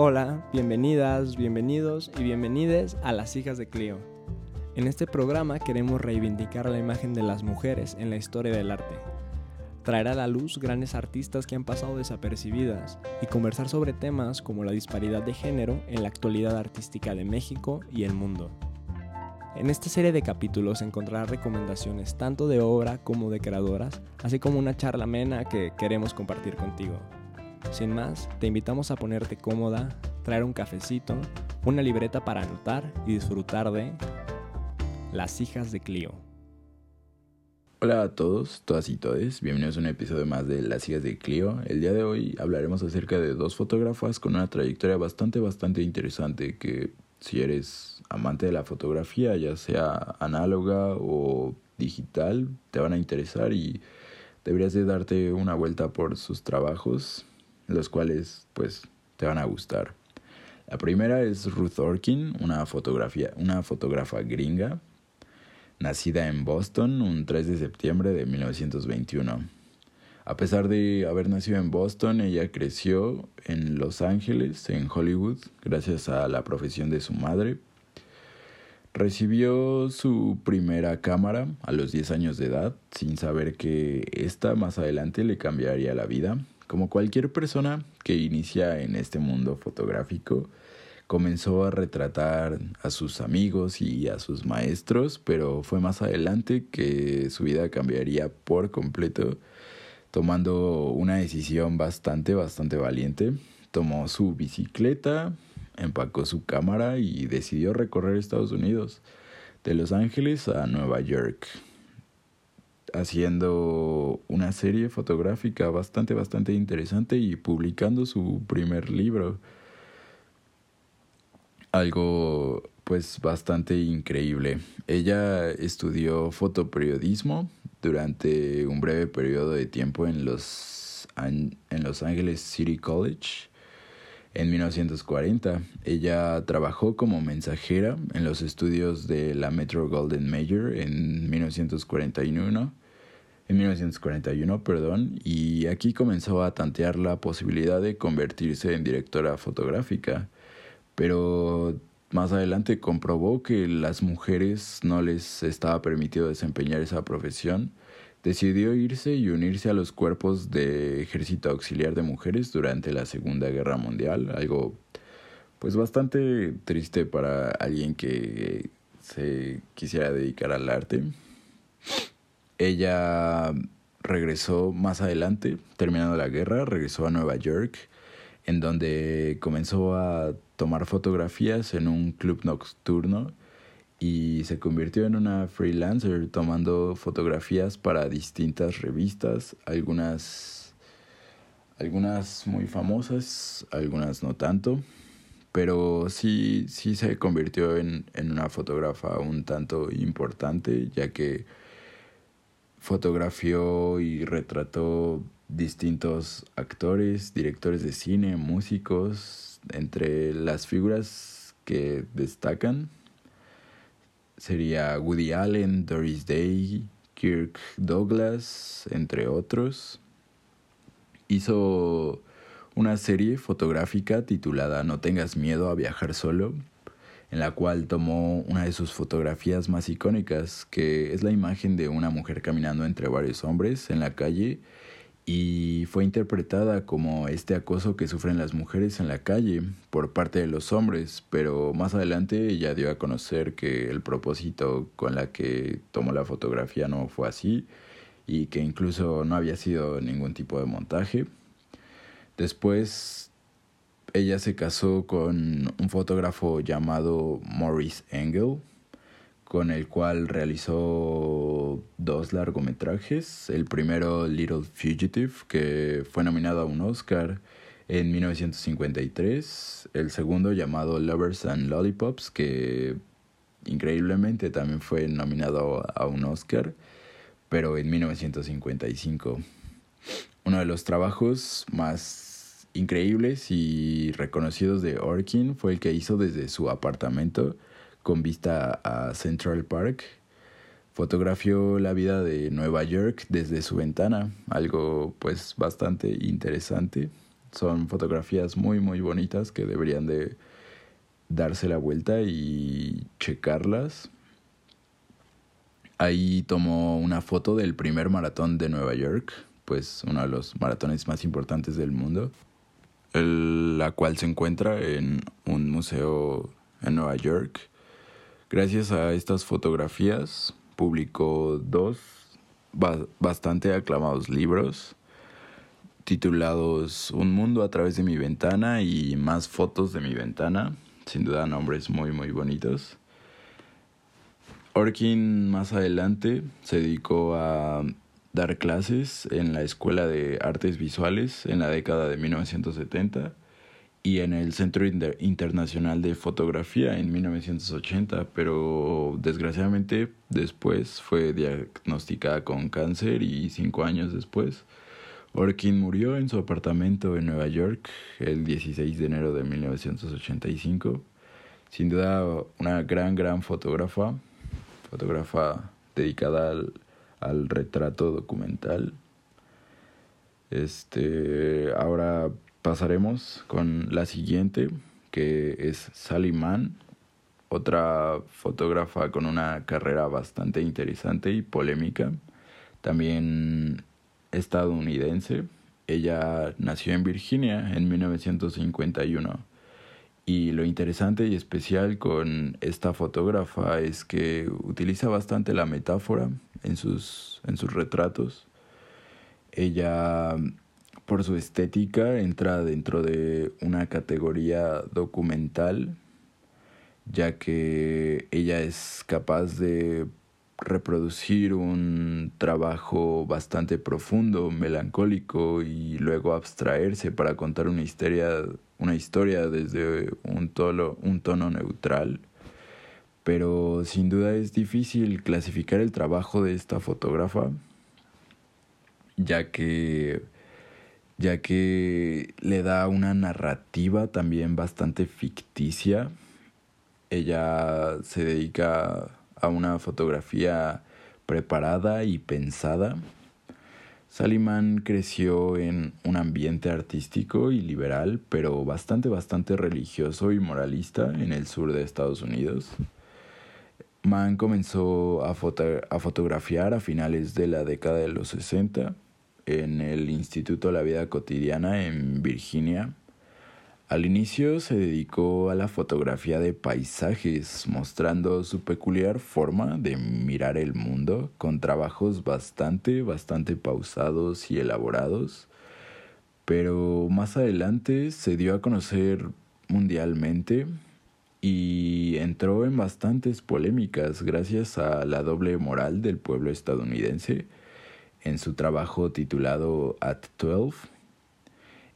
Hola, bienvenidas, bienvenidos y bienvenides a Las Hijas de Clio. En este programa queremos reivindicar la imagen de las mujeres en la historia del arte, traer a la luz grandes artistas que han pasado desapercibidas y conversar sobre temas como la disparidad de género en la actualidad artística de México y el mundo. En esta serie de capítulos encontrarás recomendaciones tanto de obra como de creadoras, así como una charla amena que queremos compartir contigo. Sin más, te invitamos a ponerte cómoda, traer un cafecito, una libreta para anotar y disfrutar de Las hijas de Clio. Hola a todos, todas y todes, bienvenidos a un episodio más de Las hijas de Clio. El día de hoy hablaremos acerca de dos fotógrafas con una trayectoria bastante, bastante interesante que si eres amante de la fotografía, ya sea análoga o digital, te van a interesar y deberías de darte una vuelta por sus trabajos los cuales pues te van a gustar. La primera es Ruth Orkin, una, fotografía, una fotógrafa gringa, nacida en Boston un 3 de septiembre de 1921. A pesar de haber nacido en Boston, ella creció en Los Ángeles, en Hollywood, gracias a la profesión de su madre. Recibió su primera cámara a los 10 años de edad, sin saber que esta más adelante le cambiaría la vida, como cualquier persona que inicia en este mundo fotográfico, comenzó a retratar a sus amigos y a sus maestros, pero fue más adelante que su vida cambiaría por completo, tomando una decisión bastante, bastante valiente. Tomó su bicicleta, empacó su cámara y decidió recorrer Estados Unidos, de Los Ángeles a Nueva York haciendo una serie fotográfica bastante, bastante interesante y publicando su primer libro. Algo pues bastante increíble. Ella estudió fotoperiodismo durante un breve periodo de tiempo en Los, en los Ángeles City College en 1940. Ella trabajó como mensajera en los estudios de la Metro Golden Mayer en 1941 en 1941, perdón, y aquí comenzó a tantear la posibilidad de convertirse en directora fotográfica, pero más adelante comprobó que las mujeres no les estaba permitido desempeñar esa profesión, decidió irse y unirse a los cuerpos de ejército auxiliar de mujeres durante la Segunda Guerra Mundial, algo pues bastante triste para alguien que se quisiera dedicar al arte. Ella regresó más adelante, terminando la guerra, regresó a Nueva York, en donde comenzó a tomar fotografías en un club nocturno y se convirtió en una freelancer tomando fotografías para distintas revistas, algunas algunas muy famosas, algunas no tanto, pero sí, sí se convirtió en, en una fotógrafa un tanto importante, ya que fotografió y retrató distintos actores, directores de cine, músicos, entre las figuras que destacan sería Woody Allen, Doris Day, Kirk Douglas, entre otros. Hizo una serie fotográfica titulada No tengas miedo a viajar solo, en la cual tomó una de sus fotografías más icónicas, que es la imagen de una mujer caminando entre varios hombres en la calle y fue interpretada como este acoso que sufren las mujeres en la calle por parte de los hombres, pero más adelante ella dio a conocer que el propósito con la que tomó la fotografía no fue así y que incluso no había sido ningún tipo de montaje. Después ella se casó con un fotógrafo llamado Maurice Engel, con el cual realizó dos largometrajes. El primero, Little Fugitive, que fue nominado a un Oscar en 1953. El segundo, llamado Lovers and Lollipops, que increíblemente también fue nominado a un Oscar, pero en 1955. Uno de los trabajos más increíbles y reconocidos de Orkin fue el que hizo desde su apartamento con vista a Central Park. Fotografió la vida de Nueva York desde su ventana, algo pues bastante interesante, Son fotografías muy muy bonitas que deberían de darse la vuelta y checarlas. Ahí tomó una foto del primer maratón de Nueva York, pues uno de los maratones más importantes del mundo, la cual se encuentra en un museo en Nueva York. Gracias a estas fotografías publicó dos bastante aclamados libros titulados Un mundo a través de mi ventana y más fotos de mi ventana. Sin duda nombres muy muy bonitos. Orkin más adelante se dedicó a dar clases en la Escuela de Artes Visuales en la década de 1970 y en el Centro Internacional de Fotografía en 1980, pero desgraciadamente después fue diagnosticada con cáncer y cinco años después Orkin murió en su apartamento en Nueva York el 16 de enero de 1985. Sin duda una gran, gran fotógrafa, fotógrafa dedicada al, al retrato documental. Este, ahora pasaremos con la siguiente, que es Sally Mann, otra fotógrafa con una carrera bastante interesante y polémica. También estadounidense. Ella nació en Virginia en 1951. Y lo interesante y especial con esta fotógrafa es que utiliza bastante la metáfora en sus, en sus retratos. Ella, por su estética, entra dentro de una categoría documental, ya que ella es capaz de reproducir un trabajo bastante profundo, melancólico y luego abstraerse para contar una historia, una historia desde un tono, un tono neutral. Pero sin duda es difícil clasificar el trabajo de esta fotógrafa, ya que ya que le da una narrativa también bastante ficticia. Ella se dedica a una fotografía preparada y pensada. Saliman creció en un ambiente artístico y liberal, pero bastante, bastante religioso y moralista en el sur de Estados Unidos. Mann comenzó a, a fotografiar a finales de la década de los 60 en el Instituto de la Vida Cotidiana en Virginia al inicio se dedicó a la fotografía de paisajes, mostrando su peculiar forma de mirar el mundo con trabajos bastante, bastante pausados y elaborados. Pero más adelante se dio a conocer mundialmente y entró en bastantes polémicas gracias a la doble moral del pueblo estadounidense en su trabajo titulado At 12.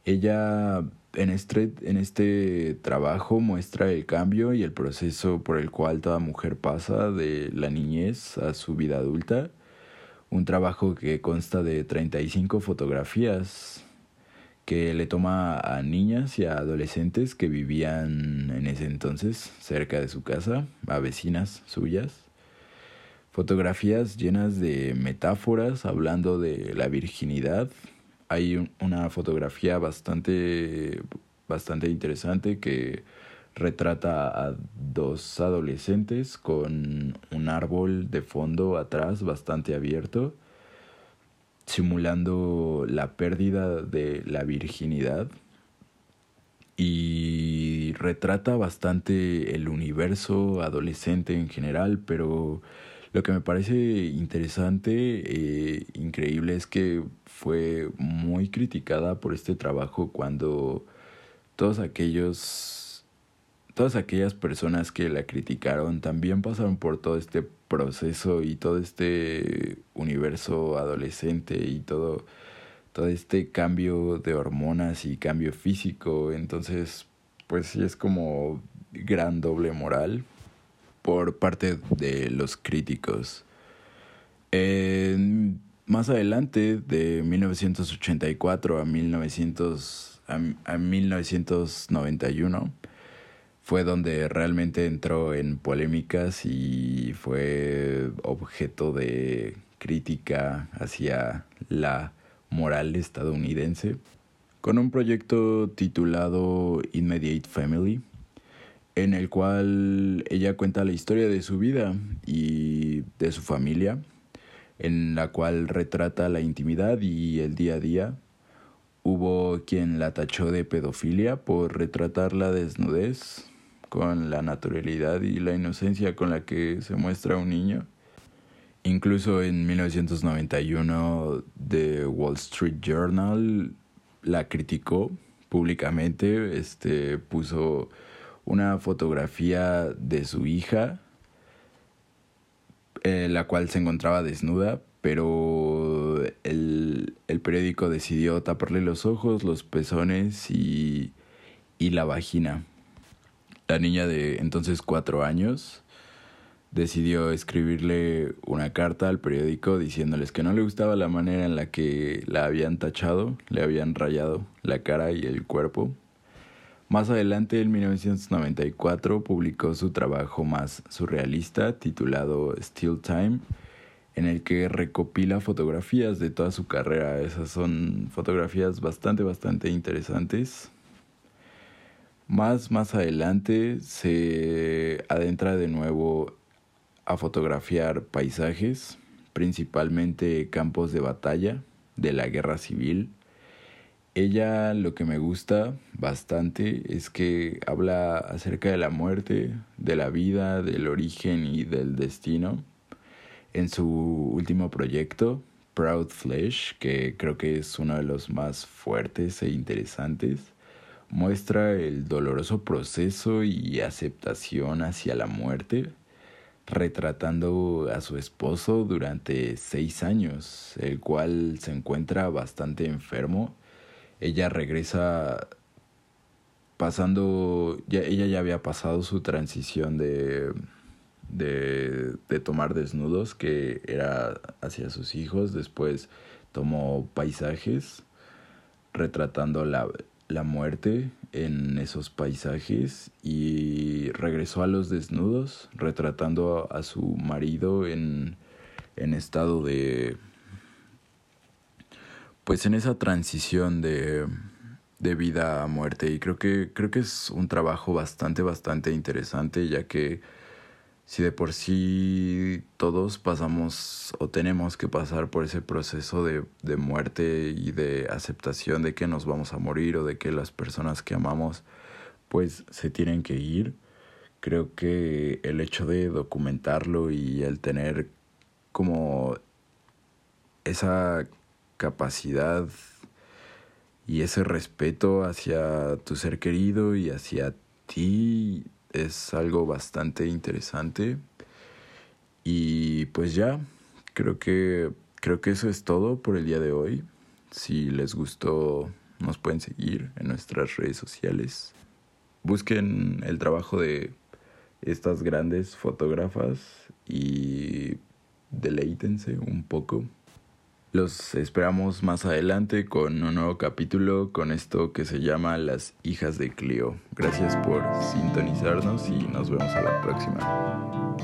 Ella en este, en este trabajo muestra el cambio y el proceso por el cual toda mujer pasa de la niñez a su vida adulta. Un trabajo que consta de 35 fotografías que le toma a niñas y a adolescentes que vivían en ese entonces cerca de su casa, a vecinas suyas. Fotografías llenas de metáforas hablando de la virginidad, hay una fotografía bastante, bastante interesante que retrata a dos adolescentes con un árbol de fondo atrás bastante abierto, simulando la pérdida de la virginidad. Y retrata bastante el universo adolescente en general, pero lo que me parece interesante, e increíble, es que fue muy criticada por este trabajo cuando todos aquellos, todas aquellas personas que la criticaron también pasaron por todo este proceso y todo este universo adolescente y todo, todo este cambio de hormonas y cambio físico. Entonces, pues sí es como gran doble moral por parte de los críticos. más adelante, de 1984 a, 1900, a, 1991, fue donde realmente entró en polémicas y fue objeto de crítica hacia la moral estadounidense. con un proyecto titulado Immediate Family, en el cual ella cuenta la historia de su vida y de su familia, en la cual retrata la intimidad y el día a día. Hubo quien la tachó de pedofilia por retratar la desnudez con la naturalidad y la inocencia con la que se muestra un niño. Incluso en 1991 The Wall Street Journal la criticó públicamente, este puso una fotografía de su hija, eh, la cual se encontraba desnuda, pero el, el, periódico decidió taparle los ojos, los pezones y, y la vagina. La niña de entonces cuatro años decidió escribirle una carta al periódico diciéndoles que no le gustaba la manera en la que la habían tachado, le habían rayado la cara y el cuerpo. Más adelante, en 1994, publicó su trabajo más surrealista titulado Still Time, en el que recopila fotografías de toda su carrera. Esas son fotografías bastante, bastante interesantes. Más, más adelante se adentra de nuevo a fotografiar paisajes, principalmente campos de batalla de la guerra civil. Ella lo que me gusta bastante es que habla acerca de la muerte, de la vida, del origen y del destino. En su último proyecto, Proud Flesh, que creo que es uno de los más fuertes e interesantes, muestra el doloroso proceso y aceptación hacia la muerte retratando a su esposo durante seis años, el cual se encuentra bastante enfermo. Ella regresa pasando, ya, ella ya había pasado su transición de, de, de tomar desnudos, que era hacia sus hijos, después tomó paisajes retratando la, la muerte en esos paisajes y regresó a los desnudos retratando a, su marido en, en estado de pues en esa transición de, de vida a muerte y creo que creo que es un trabajo bastante bastante interesante ya que si de por sí todos pasamos o tenemos que pasar por ese proceso de, de, muerte y de aceptación de que nos vamos a morir o de que las personas que amamos pues se tienen que ir, creo que el hecho de documentarlo y el tener como esa capacidad y ese respeto hacia tu ser querido y hacia ti es algo bastante interesante. Y pues ya, creo que creo que eso es todo por el día de hoy. Si les gustó, nos pueden seguir en nuestras redes sociales. Busquen el trabajo de estas grandes fotógrafas y deleítense un poco. Los esperamos más adelante con un nuevo capítulo con esto que se llama Las hijas de Clio. Gracias por sintonizarnos y nos vemos a la próxima.